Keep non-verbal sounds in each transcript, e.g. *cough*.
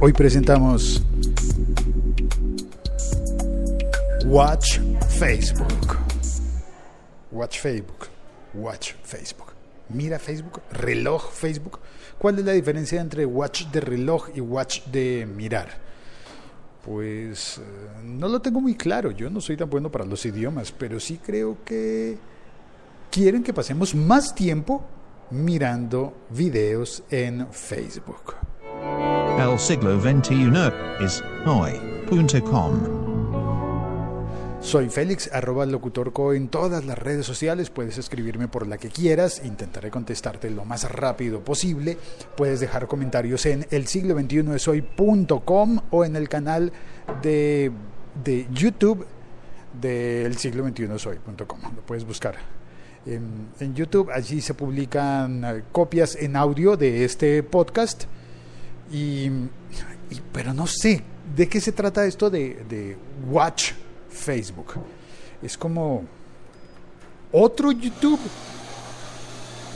Hoy presentamos Watch Facebook. Watch Facebook. Watch Facebook. Mira Facebook, reloj Facebook. ¿Cuál es la diferencia entre watch de reloj y watch de mirar? Pues eh, no lo tengo muy claro. Yo no soy tan bueno para los idiomas, pero sí creo que quieren que pasemos más tiempo mirando videos en Facebook. El siglo XXI es hoy.com. Soy Félix, arroba locutorco en todas las redes sociales. Puedes escribirme por la que quieras. Intentaré contestarte lo más rápido posible. Puedes dejar comentarios en el siglo 21 es hoy.com o en el canal de, de YouTube del siglo 21 es. Lo puedes buscar en, en, YouTube. Allí se publican eh, copias en audio de este podcast. Y, pero no sé de qué se trata esto de, de Watch Facebook. Es como otro YouTube.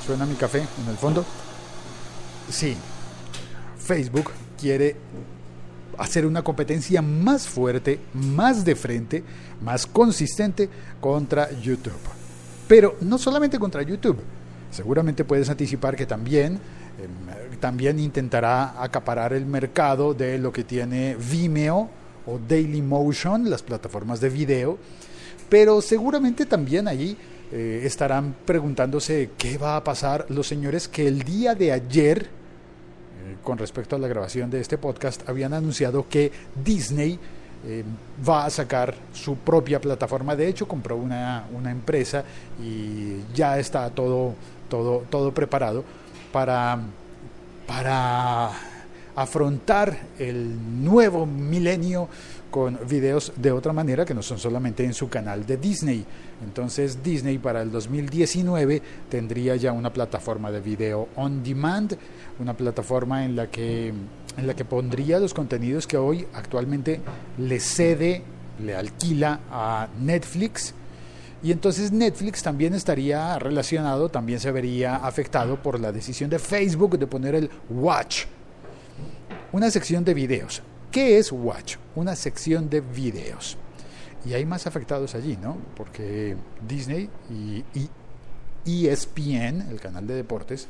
Suena mi café en el fondo. Sí, Facebook quiere hacer una competencia más fuerte, más de frente, más consistente contra YouTube. Pero no solamente contra YouTube. Seguramente puedes anticipar que también, también intentará acaparar el mercado de lo que tiene Vimeo o Dailymotion, las plataformas de video. Pero seguramente también ahí eh, estarán preguntándose qué va a pasar los señores que el día de ayer, eh, con respecto a la grabación de este podcast, habían anunciado que Disney eh, va a sacar su propia plataforma. De hecho, compró una, una empresa y ya está todo, todo, todo preparado para, para afrontar el nuevo milenio con videos de otra manera que no son solamente en su canal de Disney. Entonces Disney para el 2019 tendría ya una plataforma de video on demand, una plataforma en la que en la que pondría los contenidos que hoy actualmente le cede, le alquila a Netflix. Y entonces Netflix también estaría relacionado, también se vería afectado por la decisión de Facebook de poner el Watch, una sección de videos. ¿Qué es Watch? Una sección de videos. Y hay más afectados allí, ¿no? Porque Disney y, ESPN, el canal de deportes,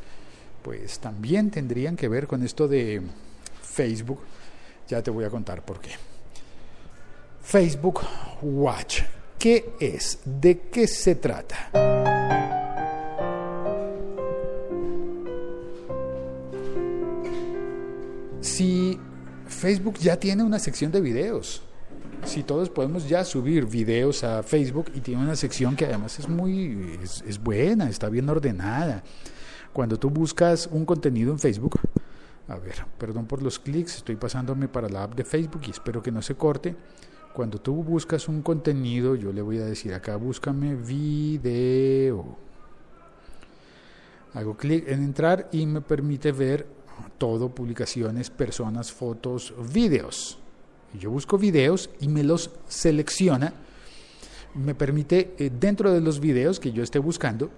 pues también tendrían que ver con esto de Facebook. Ya te voy a contar por qué. Facebook Watch. ¿Qué es? ¿De qué se trata? Si Facebook ya tiene una sección de videos, si todos podemos ya subir videos a Facebook y tiene una sección que además es muy es, es buena, está bien ordenada. Cuando tú buscas un contenido en Facebook, a ver, perdón por los clics, estoy pasándome para la app de Facebook y espero que no se corte. Cuando tú buscas un contenido, yo le voy a decir acá, búscame video. Hago clic en entrar y me permite ver todo, publicaciones, personas, fotos, videos. Yo busco videos y me los selecciona. Me permite, eh, dentro de los videos que yo esté buscando,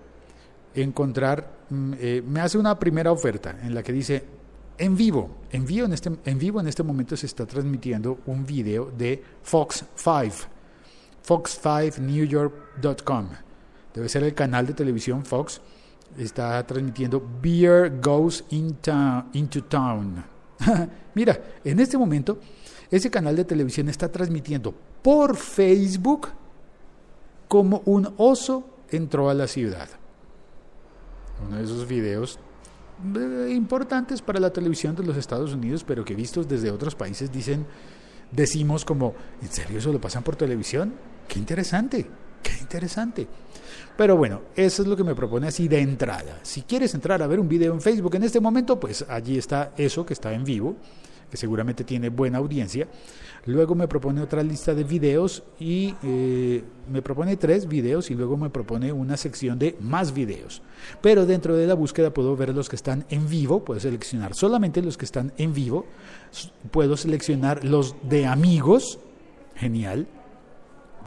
encontrar, eh, me hace una primera oferta en la que dice, en vivo, en vivo en, este, en vivo en este momento se está transmitiendo un video de Fox 5, fox5newyork.com. Debe ser el canal de televisión Fox. Está transmitiendo Beer Goes into, into Town. *laughs* Mira, en este momento ese canal de televisión está transmitiendo por Facebook como un oso entró a la ciudad. Uno de esos videos importantes para la televisión de los Estados Unidos, pero que vistos desde otros países dicen, decimos como, ¿en serio eso lo pasan por televisión? Qué interesante, qué interesante. Pero bueno, eso es lo que me propone así de entrada. Si quieres entrar a ver un video en Facebook en este momento, pues allí está eso que está en vivo, que seguramente tiene buena audiencia. Luego me propone otra lista de videos y eh, me propone tres videos y luego me propone una sección de más videos. Pero dentro de la búsqueda puedo ver los que están en vivo, puedo seleccionar solamente los que están en vivo, puedo seleccionar los de amigos, genial,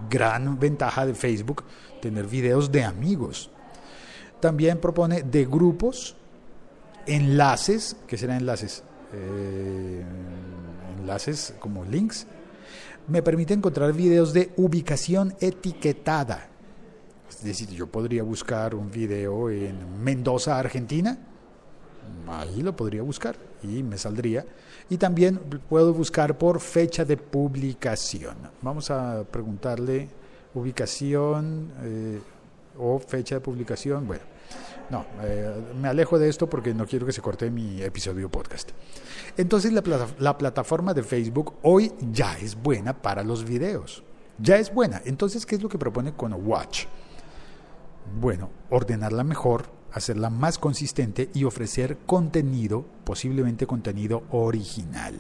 gran ventaja de Facebook, tener videos de amigos. También propone de grupos, enlaces, ¿qué serán enlaces? Eh, enlaces, como links, me permite encontrar videos de ubicación etiquetada. Es decir, yo podría buscar un video en Mendoza, Argentina, ahí lo podría buscar y me saldría. Y también puedo buscar por fecha de publicación. Vamos a preguntarle ubicación eh, o fecha de publicación. Bueno, no, eh, me alejo de esto porque no quiero que se corte mi episodio podcast. Entonces la, la plataforma de Facebook hoy ya es buena para los videos. Ya es buena. Entonces, ¿qué es lo que propone con Watch? Bueno, ordenarla mejor, hacerla más consistente y ofrecer contenido, posiblemente contenido original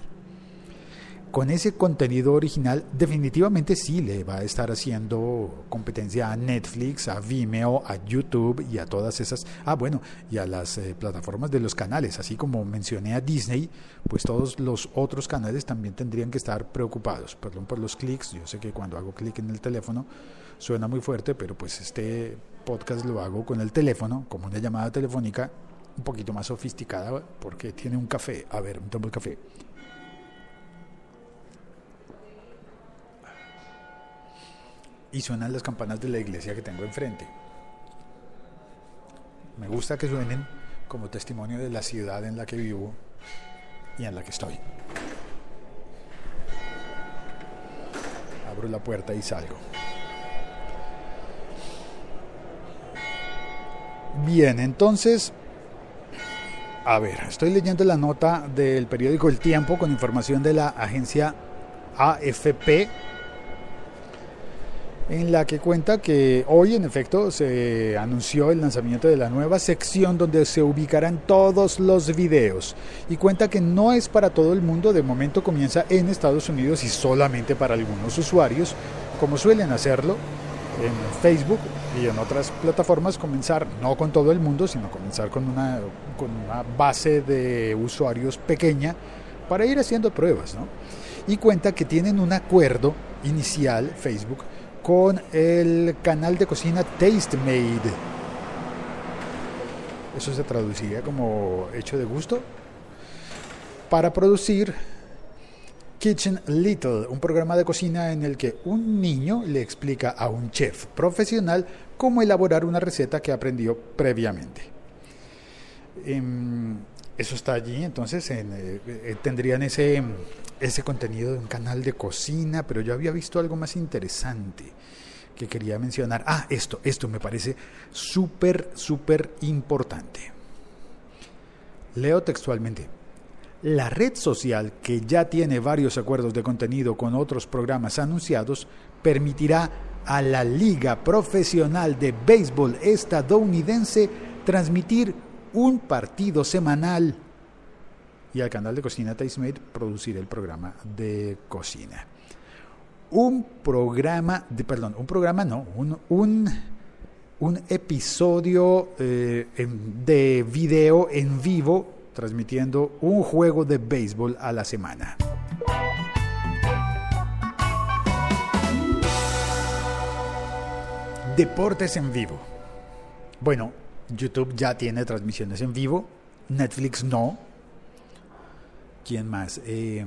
con ese contenido original definitivamente sí le va a estar haciendo competencia a Netflix, a Vimeo, a YouTube y a todas esas, ah bueno, y a las eh, plataformas de los canales, así como mencioné a Disney, pues todos los otros canales también tendrían que estar preocupados, perdón por los clics, yo sé que cuando hago clic en el teléfono suena muy fuerte, pero pues este podcast lo hago con el teléfono, como una llamada telefónica un poquito más sofisticada porque tiene un café, a ver, me tomo el café. Y suenan las campanas de la iglesia que tengo enfrente. Me gusta que suenen como testimonio de la ciudad en la que vivo y en la que estoy. Abro la puerta y salgo. Bien, entonces, a ver, estoy leyendo la nota del periódico El Tiempo con información de la agencia AFP en la que cuenta que hoy en efecto se anunció el lanzamiento de la nueva sección donde se ubicarán todos los videos y cuenta que no es para todo el mundo, de momento comienza en Estados Unidos y solamente para algunos usuarios, como suelen hacerlo en Facebook y en otras plataformas, comenzar no con todo el mundo, sino comenzar con una, con una base de usuarios pequeña para ir haciendo pruebas. ¿no? Y cuenta que tienen un acuerdo inicial, Facebook, con el canal de cocina Tastemade. Eso se traduciría como hecho de gusto. Para producir Kitchen Little, un programa de cocina en el que un niño le explica a un chef profesional cómo elaborar una receta que aprendió previamente. Em, eso está allí, entonces eh, eh, tendrían ese, ese contenido de un canal de cocina, pero yo había visto algo más interesante que quería mencionar. Ah, esto, esto me parece súper, súper importante. Leo textualmente. La red social, que ya tiene varios acuerdos de contenido con otros programas anunciados, permitirá a la Liga Profesional de Béisbol estadounidense transmitir un partido semanal y al canal de cocina Tastemade producir el programa de cocina. Un programa, de, perdón, un programa no, un, un, episodio eh, de video en vivo transmitiendo un juego de béisbol a la semana. Deportes en vivo. Bueno, YouTube ya tiene transmisiones en vivo, Netflix no. ¿Quién más? Eh,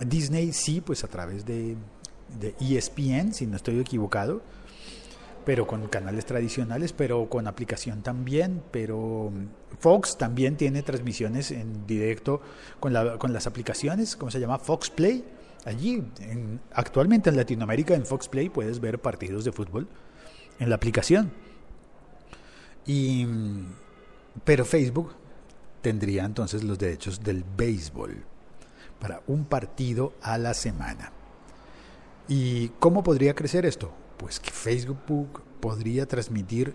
Disney sí, pues a través de, ESPN, si no estoy equivocado, pero con canales tradicionales, pero con aplicación también, pero Fox también tiene transmisiones en directo con, la, con las aplicaciones, ¿cómo se llama? Fox Play. Allí, actualmente en Latinoamérica, en Fox Play puedes ver partidos de fútbol en la aplicación. Y, pero Facebook tendría entonces los derechos del béisbol para un partido a la semana. ¿Y cómo podría crecer esto? Pues que Facebook podría transmitir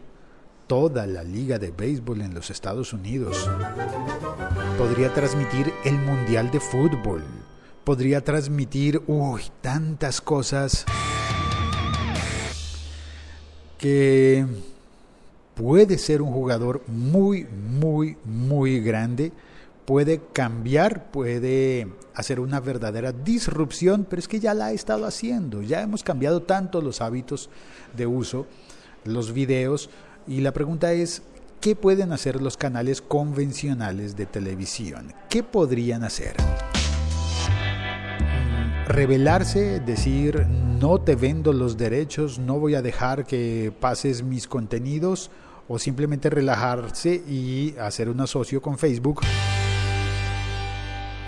toda la liga de béisbol en los Estados Unidos. Podría transmitir el Mundial de Fútbol. Podría transmitir, uy, tantas cosas que puede ser un jugador muy, muy, muy grande, puede cambiar, puede hacer una verdadera disrupción, pero es que ya la ha estado haciendo, ya hemos cambiado tanto los hábitos de uso, los videos, y la pregunta es, ¿qué pueden hacer los canales convencionales de televisión? ¿Qué podrían hacer? rebelarse, decir no te vendo los derechos, no voy a dejar que pases mis contenidos o simplemente relajarse y hacer un asocio con Facebook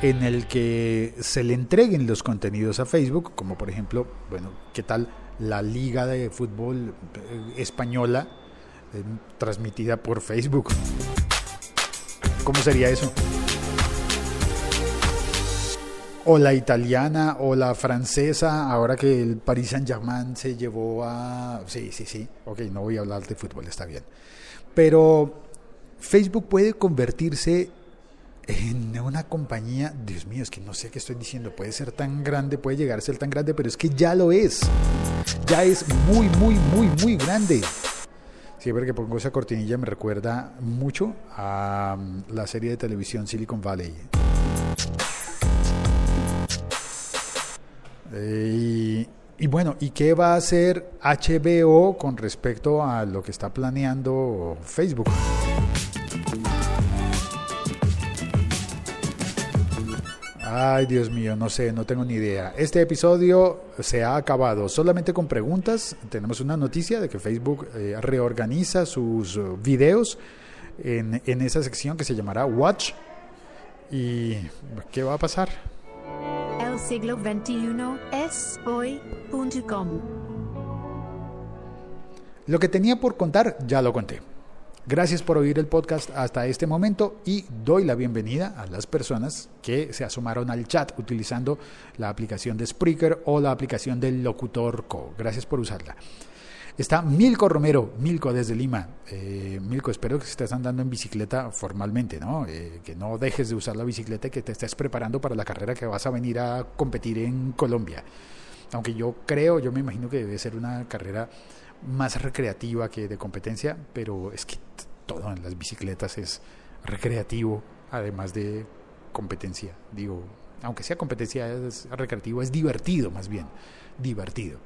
en el que se le entreguen los contenidos a Facebook, como por ejemplo, bueno, ¿qué tal la Liga de Fútbol eh, Española eh, transmitida por Facebook? ¿Cómo sería eso? O la italiana o la francesa, ahora que el Paris Saint-Germain se llevó a... Sí, sí, sí, ok, no voy a hablar de fútbol, está bien. Pero Facebook puede convertirse en una compañía, Dios mío, es que no sé qué estoy diciendo, puede ser tan grande, puede llegar a ser tan grande, pero es que ya lo es. Ya es muy, muy, muy, muy grande. Siempre que pongo esa cortinilla me recuerda mucho a mm, la serie de televisión Silicon Valley. Eh, y, bueno, ¿y qué va a hacer HBO con respecto a lo que está planeando Facebook? Ay, Dios mío, no sé, no tengo ni idea. Este episodio se ha acabado solamente con preguntas. Tenemos una noticia de que Facebook eh, reorganiza sus videos en, en esa sección que se llamará Watch. ¿Y qué va a pasar? Siglo XXI es hoy.com. Lo que tenía por contar ya lo conté. Gracias por oír el podcast hasta este momento y doy la bienvenida a las personas que se asomaron al chat utilizando la aplicación de Spreaker o la aplicación del Locutor Co. Gracias por usarla. Está Milko Romero, Milko desde Lima. Eh, Milko, espero que estés andando en bicicleta formalmente, ¿no? Eh, que no dejes de usar la bicicleta y que te estés preparando para la carrera que vas a venir a competir en Colombia. Aunque yo creo, yo me imagino que debe ser una carrera más recreativa que de competencia, pero es que todo en las bicicletas es recreativo, además de competencia. Digo, aunque sea competencia, es recreativo, es divertido más bien, divertido.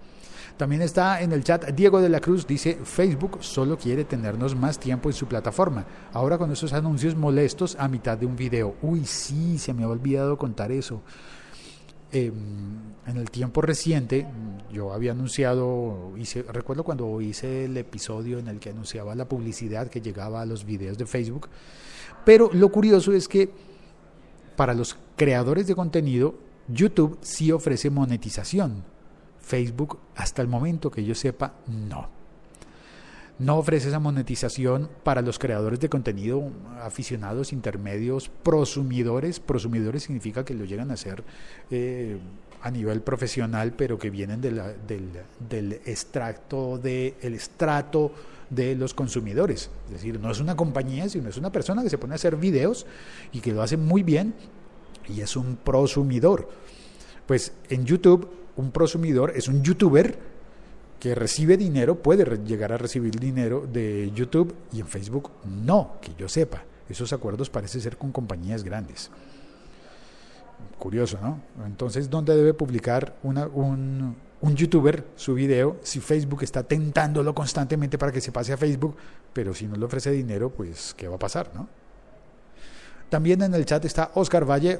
También está en el chat Diego de la Cruz, dice, Facebook solo quiere tenernos más tiempo en su plataforma. Ahora con esos anuncios molestos a mitad de un video. Uy, sí, se me ha olvidado contar eso. Em, en el tiempo reciente yo había anunciado, hice, recuerdo cuando hice el episodio en el que anunciaba la publicidad que llegaba a los videos de Facebook, pero lo curioso es que para los creadores de contenido, YouTube sí ofrece monetización. Facebook, hasta el momento que yo sepa, no. No ofrece esa monetización para los creadores de contenido aficionados, intermedios, prosumidores. Prosumidores significa que lo llegan a hacer eh, a nivel profesional, pero que vienen del, del extracto de, el estrato de los consumidores. Es decir, no es una compañía, sino es una persona que se pone a hacer videos y que lo hace muy bien y es un prosumidor. Pues en YouTube un prosumidor es un youtuber que recibe dinero, puede llegar a recibir dinero de YouTube y en Facebook no, que yo sepa. Esos acuerdos parece ser con compañías grandes. Curioso, ¿no? Entonces, ¿dónde debe publicar un, un youtuber su video si Facebook está tentándolo constantemente para que se pase a Facebook, pero si no le ofrece dinero, pues, ¿qué va a pasar, no? También en el chat está Oscar Valle,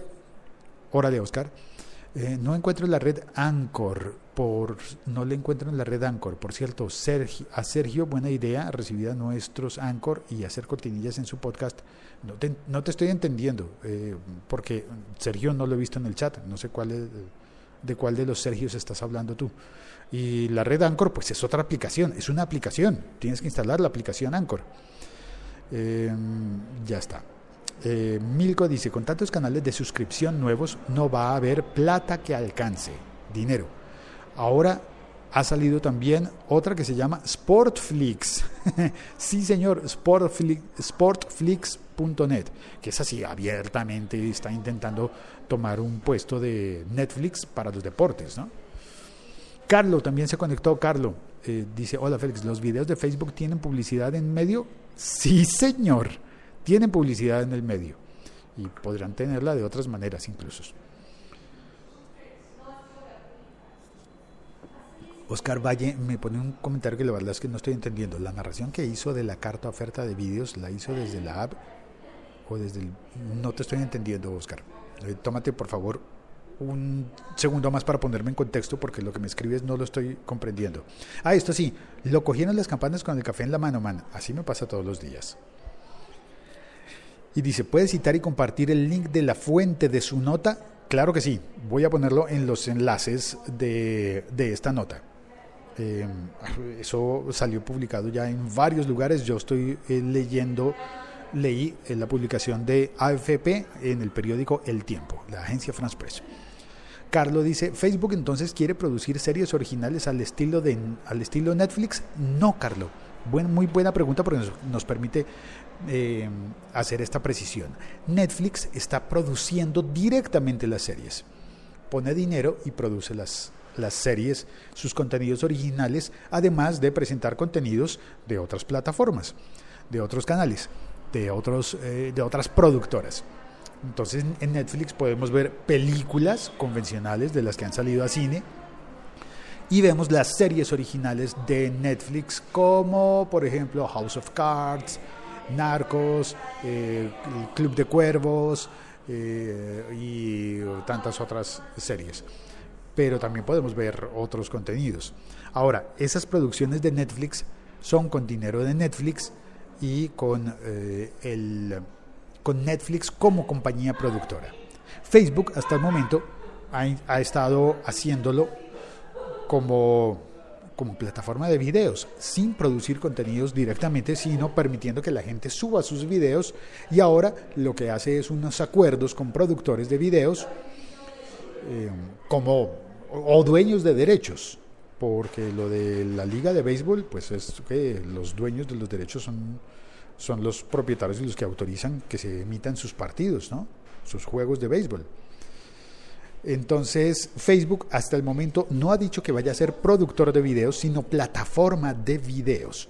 hora de Oscar eh, no encuentro la red Anchor, por, no le encuentro en la red Anchor. Por cierto, Sergio, a Sergio, buena idea, recibida nuestros Anchor y hacer cortinillas en su podcast. No te, no te estoy entendiendo, eh, porque Sergio no lo he visto en el chat, no sé cuál de cuál de los Sergios estás hablando tú. Y la red Anchor, pues es otra aplicación, es una aplicación, tienes que instalar la aplicación Anchor. Em, ya está. Eh, Milko dice, con tantos canales de suscripción nuevos no va a haber plata que alcance, dinero. Ahora ha salido también otra que se llama Sportflix. *laughs* sí, señor, Sportflix.net, que es así, abiertamente está intentando tomar un puesto de Netflix para los deportes, ¿no? Carlo también se conectó. Carlo eh, dice, hola Félix, ¿los videos de Facebook tienen publicidad en medio? Sí, señor tienen publicidad en el medio y podrán tenerla de otras maneras incluso. Oscar Valle me pone un comentario que la verdad es que no estoy entendiendo. La narración que hizo de la carta oferta de vídeos, ¿la hizo desde la app o desde el... No te estoy entendiendo, Oscar. Eh, tómate por favor un segundo más para ponerme en contexto porque lo que me escribes no lo estoy comprendiendo. Ah, esto sí, lo cogieron las campanas con el café en la mano, man. Así me pasa todos los días. Y dice, ¿puede citar y compartir el link de la fuente de su nota? Claro que sí, voy a ponerlo en los enlaces de, de esta nota. Eh, eso salió publicado ya en varios lugares. Yo estoy eh, leyendo, leí en la publicación de AFP en el periódico El Tiempo, la agencia France Press. Carlos dice, Facebook entonces quiere producir series originales al estilo de al estilo Netflix. No, Carlos. Buen, muy buena pregunta porque nos permite eh, hacer esta precisión. Netflix está produciendo directamente las series. Pone dinero y produce las, las series, sus contenidos originales, además de presentar contenidos de otras plataformas, de otros canales, de, otros, eh, de otras productoras. Entonces en Netflix podemos ver películas convencionales de las que han salido a cine y vemos las series originales de Netflix como por ejemplo House of Cards, Narcos, eh, el Club de Cuervos eh, y tantas otras series. Pero también podemos ver otros contenidos. Ahora, esas producciones de Netflix son con dinero de Netflix y con, eh, el, con Netflix como compañía productora. Facebook hasta el momento ha, ha estado haciéndolo como como plataforma de videos, sin producir contenidos directamente, sino permitiendo que la gente suba sus videos y ahora lo que hace es unos acuerdos con productores de videos eh, como o dueños de derechos, porque lo de la liga de béisbol, pues es que los dueños de los derechos son, son los propietarios y los que autorizan que se emitan sus partidos, ¿no? sus juegos de béisbol. Entonces, Facebook hasta el momento no ha dicho que vaya a ser productor de videos, sino plataforma de videos.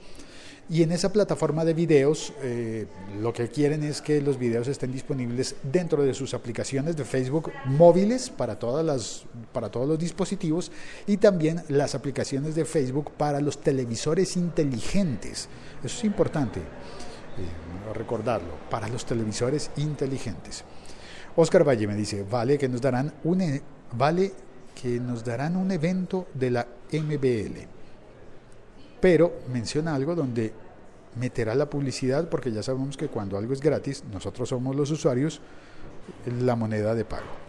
Y en esa plataforma de videos eh, lo que quieren es que los videos estén disponibles dentro de sus aplicaciones de Facebook móviles para, todas las, para todos los dispositivos y también las aplicaciones de Facebook para los televisores inteligentes. Eso es importante eh, recordarlo, para los televisores inteligentes. Oscar Valle me dice, vale que nos darán un e, vale que nos darán un evento de la MBL. Pero menciona algo donde meterá la publicidad porque ya sabemos que cuando algo es gratis, nosotros somos los usuarios la moneda de pago.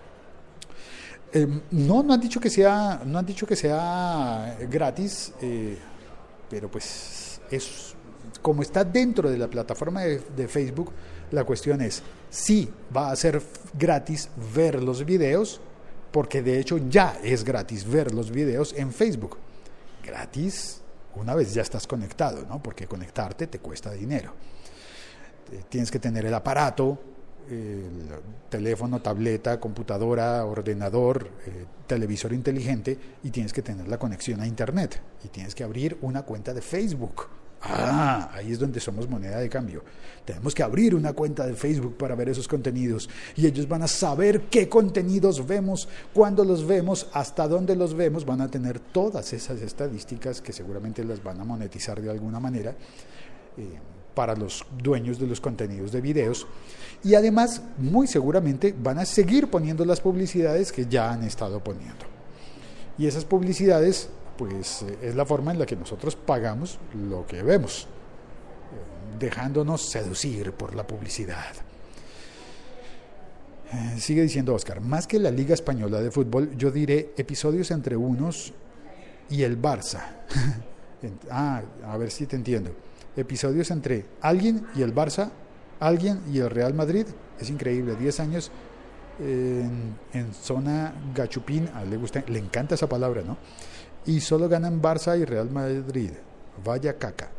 Em, no, no han dicho que sea, no han dicho que sea gratis, eh, pero pues es como está dentro de la plataforma de Facebook, la cuestión es si va a ser gratis ver los videos, porque de hecho ya es gratis ver los videos en Facebook. Gratis una vez ya estás conectado, ¿no? Porque conectarte te cuesta dinero. Tienes que tener el aparato, el teléfono, tableta, computadora, ordenador, eh, televisor inteligente y tienes que tener la conexión a Internet y tienes que abrir una cuenta de Facebook Ah, ahí es donde somos moneda de cambio. Tenemos que abrir una cuenta de Facebook para ver esos contenidos y ellos van a saber qué contenidos vemos, cuándo los vemos, hasta dónde los vemos, van a tener todas esas estadísticas que seguramente las van a monetizar de alguna manera eh, para los dueños de los contenidos de videos y además muy seguramente van a seguir poniendo las publicidades que ya han estado poniendo. Y esas publicidades pues eh, es la forma en la que nosotros pagamos lo que vemos, dejándonos seducir por la publicidad. Eh, sigue diciendo Oscar, más que la Liga Española de Fútbol, yo diré episodios entre unos y el Barça. *laughs* ah, a ver si te entiendo. Episodios entre alguien y el Barça, alguien y el Real Madrid. Es increíble, 10 años en, zona gachupín, a le, gusta, le encanta esa palabra, ¿no? Y solo ganan Barça y Real Madrid. Vaya caca. Eh,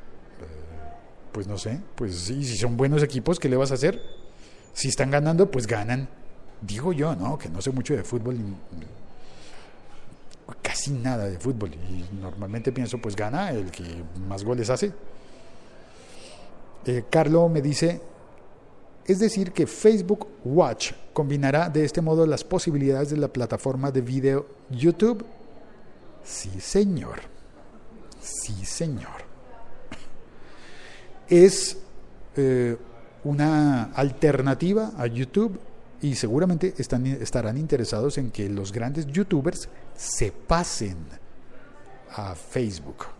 pues no sé, pues sí, si son buenos equipos, ¿qué le vas a hacer? Si están ganando, pues ganan. Digo yo, ¿no? Que no sé mucho de fútbol, casi nada de fútbol. Y normalmente pienso, pues gana el que más goles hace. Eh, Carlo me dice, es decir, que Facebook Watch combinará de este modo las posibilidades de la plataforma de video YouTube Sí, señor. Sí, señor. Es eh, una alternativa a YouTube y seguramente están, estarán interesados en que los grandes youtubers se pasen a Facebook.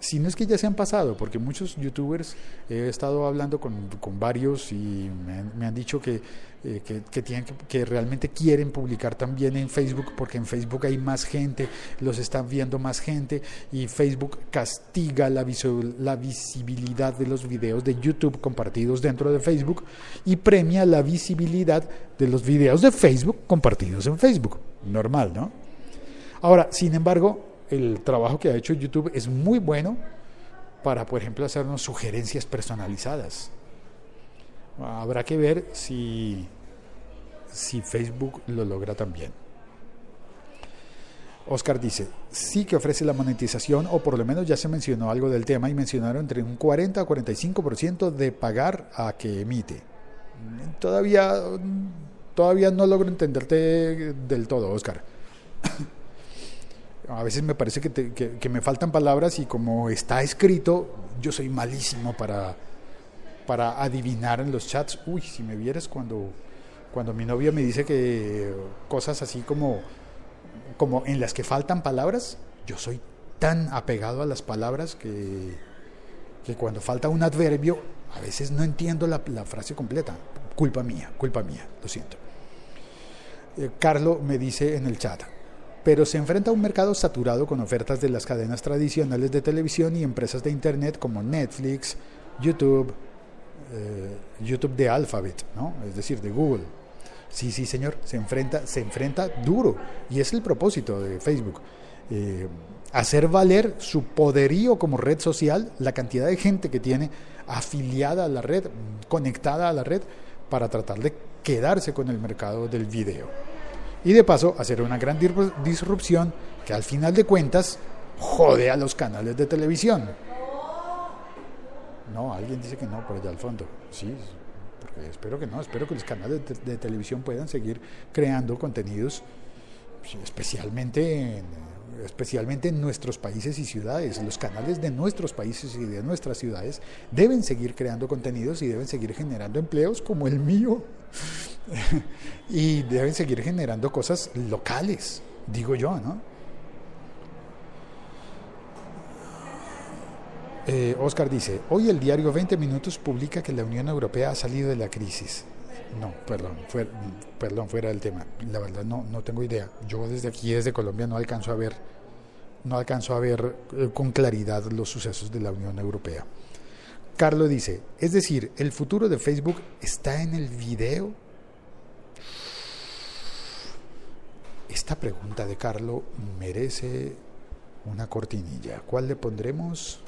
Si no es que ya se han pasado, porque muchos youtubers he estado hablando con, con varios y me, han- me han dicho que, eh, que, que tienen que, realmente quieren publicar también en Facebook, porque en Facebook hay más gente, los están viendo más gente y Facebook castiga la, visu- la visibilidad de los videos de YouTube compartidos dentro de Facebook y premia la visibilidad de los videos de Facebook compartidos en Facebook. Normal, ¿no? Ahora, sin embargo, el trabajo que ha hecho YouTube es muy bueno para, por ejemplo, hacernos sugerencias personalizadas. Habrá que ver si, si Facebook lo logra también. Oscar dice, sí que ofrece la monetización, o por lo menos ya se mencionó algo del tema y mencionaron entre un 40 a 45% de pagar a que emite. Todavía, todavía no logro entenderte del todo, Oscar a veces me parece que, te- que- que me faltan palabras y como está escrito, yo soy malísimo para, para adivinar en los chats. Uy, si me vieras cuando, cuando mi novia me dice que cosas así como, como en las que faltan palabras, yo soy tan apegado a las palabras que, que cuando falta un adverbio, a veces no entiendo la, frase completa. Culpa mía, culpa mía, lo siento. Eh, Carlo me dice en el chat, pero se enfrenta a un mercado saturado con ofertas de las cadenas tradicionales de televisión y empresas de Internet como Netflix, YouTube, eh, YouTube de Alphabet, ¿no? es decir, de Google. Sí, sí, señor, se enfrenta, se enfrenta duro y es el propósito de Facebook. eh, hacer valer su poderío como red social, la cantidad de gente que tiene afiliada a la red, conectada a la red, para tratar de quedarse con el mercado del video y de paso hacer una gran disrupción que al final de cuentas jode a los canales de televisión. No, alguien dice que no, por allá al fondo. Sí, porque espero que no, espero que los canales de, televisión puedan seguir creando contenidos, sí, especialmente en, especialmente en nuestros países y ciudades. Los canales de nuestros países y de nuestras ciudades deben seguir creando contenidos y deben seguir generando empleos como el mío *laughs* y deben seguir generando cosas locales, digo yo, ¿no? Eh, Oscar dice, hoy el diario 20 Minutos publica que la Unión Europea ha salido de la crisis. No, perdón, fue- perdón, fuera del tema. La verdad no, no tengo idea. Yo desde aquí, desde Colombia, no alcanzo a ver, no alcanzo a ver eh, con claridad los sucesos de la Unión Europea. Carlos dice, es decir, el futuro de Facebook está en el video. Esta pregunta de Carlos merece una cortinilla. ¿Cuál le pondremos?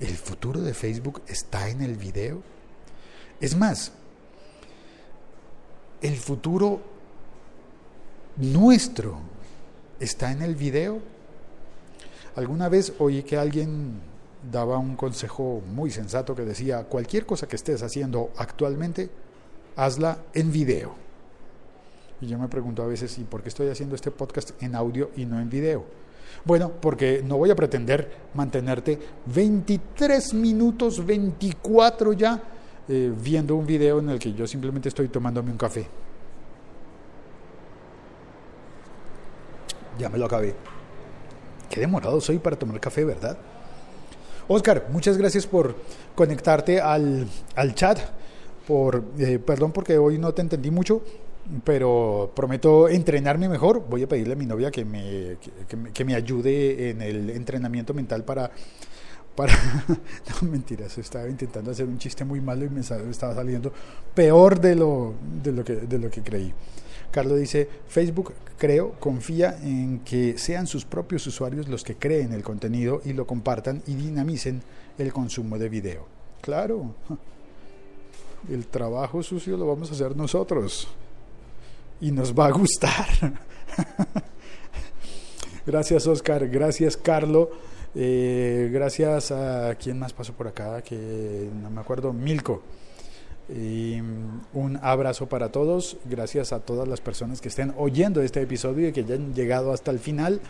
¿El futuro de Facebook está en el video? Es más, el futuro nuestro está en el video. Alguna vez oí que alguien daba un consejo muy sensato que decía, cualquier cosa que estés haciendo actualmente, hazla en video. Y yo me pregunto a veces, ¿y por qué estoy haciendo este podcast en audio y no en video? Bueno, porque no voy a pretender mantenerte 23 minutos, 24 ya, eh, viendo un video en el que yo simplemente estoy tomándome un café. Ya me lo acabé. Qué demorado soy para tomar café, ¿verdad? Oscar, muchas gracias por conectarte al, al chat. Por, eh, perdón porque hoy no te entendí mucho, pero prometo entrenarme mejor. Voy a pedirle a mi novia que me, que, me, ayude en el entrenamiento mental para... para *laughs* no, mentiras, estaba intentando hacer un chiste muy malo y me estaba saliendo peor de lo, de lo, que, de lo que creí. Carlos dice, Facebook creo, confía en que sean sus propios usuarios los que creen el contenido y lo compartan y dinamicen el consumo de video. Claro, *laughs* el trabajo sucio lo vamos a hacer nosotros y nos va a gustar. *laughs* gracias Oscar, gracias Carlo, eh, gracias a quien más pasó por acá, que no me acuerdo, Milko. Y un abrazo para todos, gracias a todas las personas que estén oyendo este episodio y que hayan llegado hasta el final.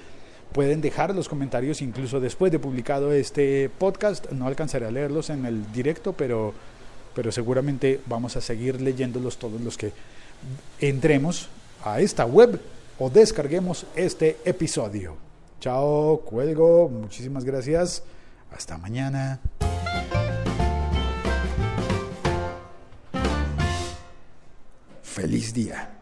Pueden dejar los comentarios incluso después de publicado este podcast. No alcanzaré a leerlos en el directo, pero, pero seguramente vamos a seguir leyéndolos todos los que entremos a esta web o descarguemos este episodio. Chao, cuelgo, muchísimas gracias. Hasta mañana. Feliz día.